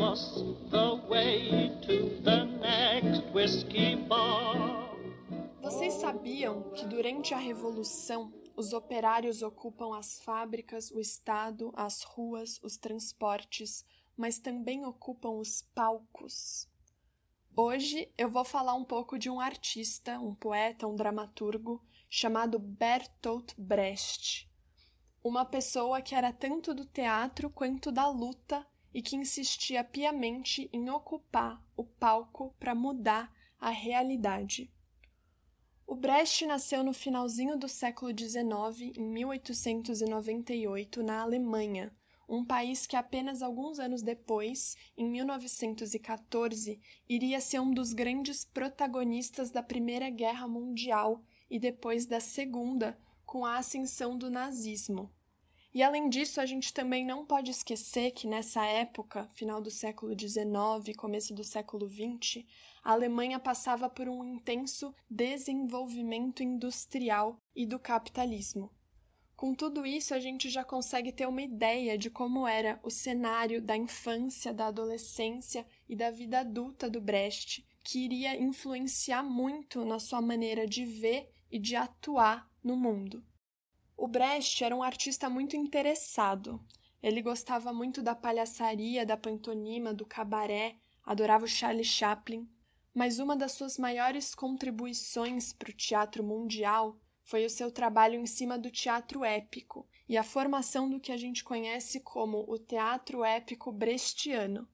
us the way to the next whiskey bar. Vocês sabiam que durante a Revolução os operários ocupam as fábricas, o Estado, as ruas, os transportes, mas também ocupam os palcos? Hoje eu vou falar um pouco de um artista, um poeta, um dramaturgo chamado Bertolt Brecht. Uma pessoa que era tanto do teatro quanto da luta e que insistia piamente em ocupar o palco para mudar a realidade. O Brecht nasceu no finalzinho do século XIX, em 1898, na Alemanha, um país que apenas alguns anos depois, em 1914, iria ser um dos grandes protagonistas da Primeira Guerra Mundial e depois da Segunda, com a ascensão do nazismo. E além disso, a gente também não pode esquecer que nessa época, final do século XIX, começo do século XX, a Alemanha passava por um intenso desenvolvimento industrial e do capitalismo. Com tudo isso, a gente já consegue ter uma ideia de como era o cenário da infância, da adolescência e da vida adulta do Brecht, que iria influenciar muito na sua maneira de ver e de atuar no mundo. O Brecht era um artista muito interessado. Ele gostava muito da palhaçaria, da pantomima, do cabaré, adorava o Charlie Chaplin, mas uma das suas maiores contribuições para o teatro mundial foi o seu trabalho em cima do teatro épico e a formação do que a gente conhece como o teatro épico brechtiano.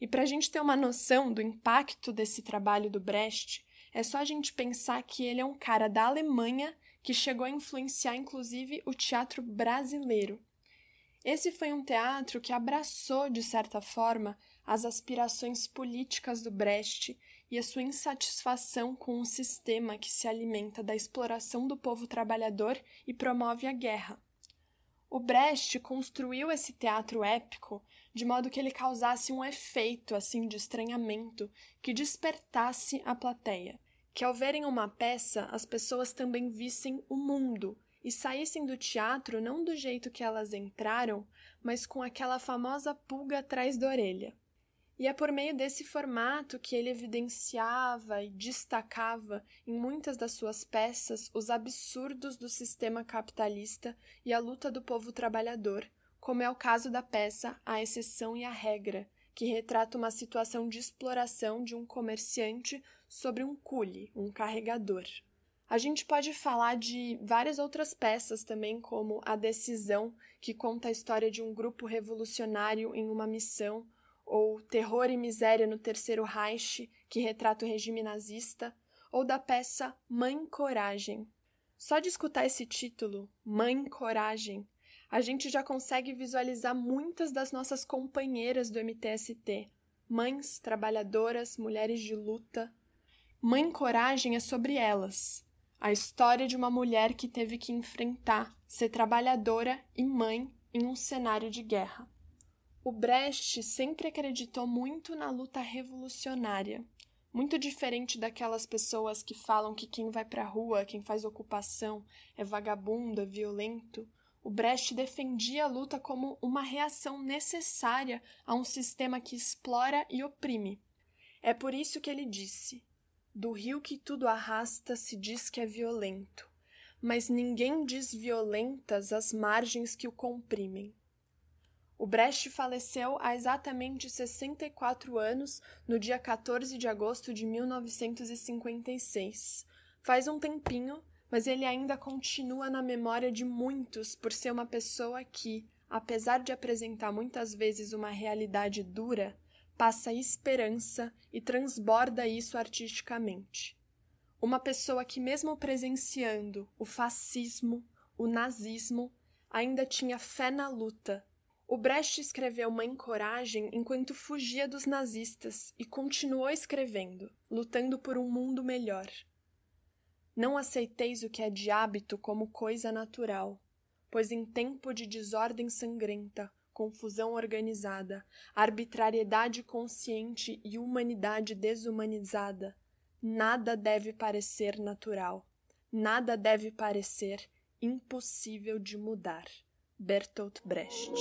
E para a gente ter uma noção do impacto desse trabalho do Brecht, é só a gente pensar que ele é um cara da Alemanha que chegou a influenciar inclusive o teatro brasileiro. Esse foi um teatro que abraçou, de certa forma, as aspirações políticas do Brecht e a sua insatisfação com um sistema que se alimenta da exploração do povo trabalhador e promove a guerra. O Brecht construiu esse teatro épico de modo que ele causasse um efeito assim de estranhamento que despertasse a plateia que ao verem uma peça as pessoas também vissem o mundo e saíssem do teatro não do jeito que elas entraram, mas com aquela famosa pulga atrás da orelha. E é por meio desse formato que ele evidenciava e destacava em muitas das suas peças os absurdos do sistema capitalista e a luta do povo trabalhador, como é o caso da peça A Exceção e a Regra, que retrata uma situação de exploração de um comerciante sobre um cule, um carregador. A gente pode falar de várias outras peças também, como A Decisão, que conta a história de um grupo revolucionário em uma missão, ou Terror e Miséria no Terceiro Reich, que retrata o regime nazista, ou da peça Mãe Coragem. Só de escutar esse título, Mãe Coragem, a gente já consegue visualizar muitas das nossas companheiras do MTST, mães, trabalhadoras, mulheres de luta. Mãe Coragem é sobre elas, a história de uma mulher que teve que enfrentar ser trabalhadora e mãe em um cenário de guerra. O Brecht sempre acreditou muito na luta revolucionária, muito diferente daquelas pessoas que falam que quem vai para a rua, quem faz ocupação, é vagabundo, é violento. O Brecht defendia a luta como uma reação necessária a um sistema que explora e oprime. É por isso que ele disse: Do rio que tudo arrasta se diz que é violento, mas ninguém diz violentas as margens que o comprimem. O Brecht faleceu há exatamente 64 anos, no dia 14 de agosto de 1956. Faz um tempinho, mas ele ainda continua na memória de muitos por ser uma pessoa que, apesar de apresentar muitas vezes uma realidade dura, passa esperança e transborda isso artisticamente. Uma pessoa que, mesmo presenciando o fascismo, o nazismo, ainda tinha fé na luta. O Brecht escreveu Mãe Coragem enquanto fugia dos nazistas e continuou escrevendo, lutando por um mundo melhor. Não aceiteis o que é de hábito como coisa natural, pois em tempo de desordem sangrenta, confusão organizada, arbitrariedade consciente e humanidade desumanizada, nada deve parecer natural, nada deve parecer impossível de mudar. Bertolt Brecht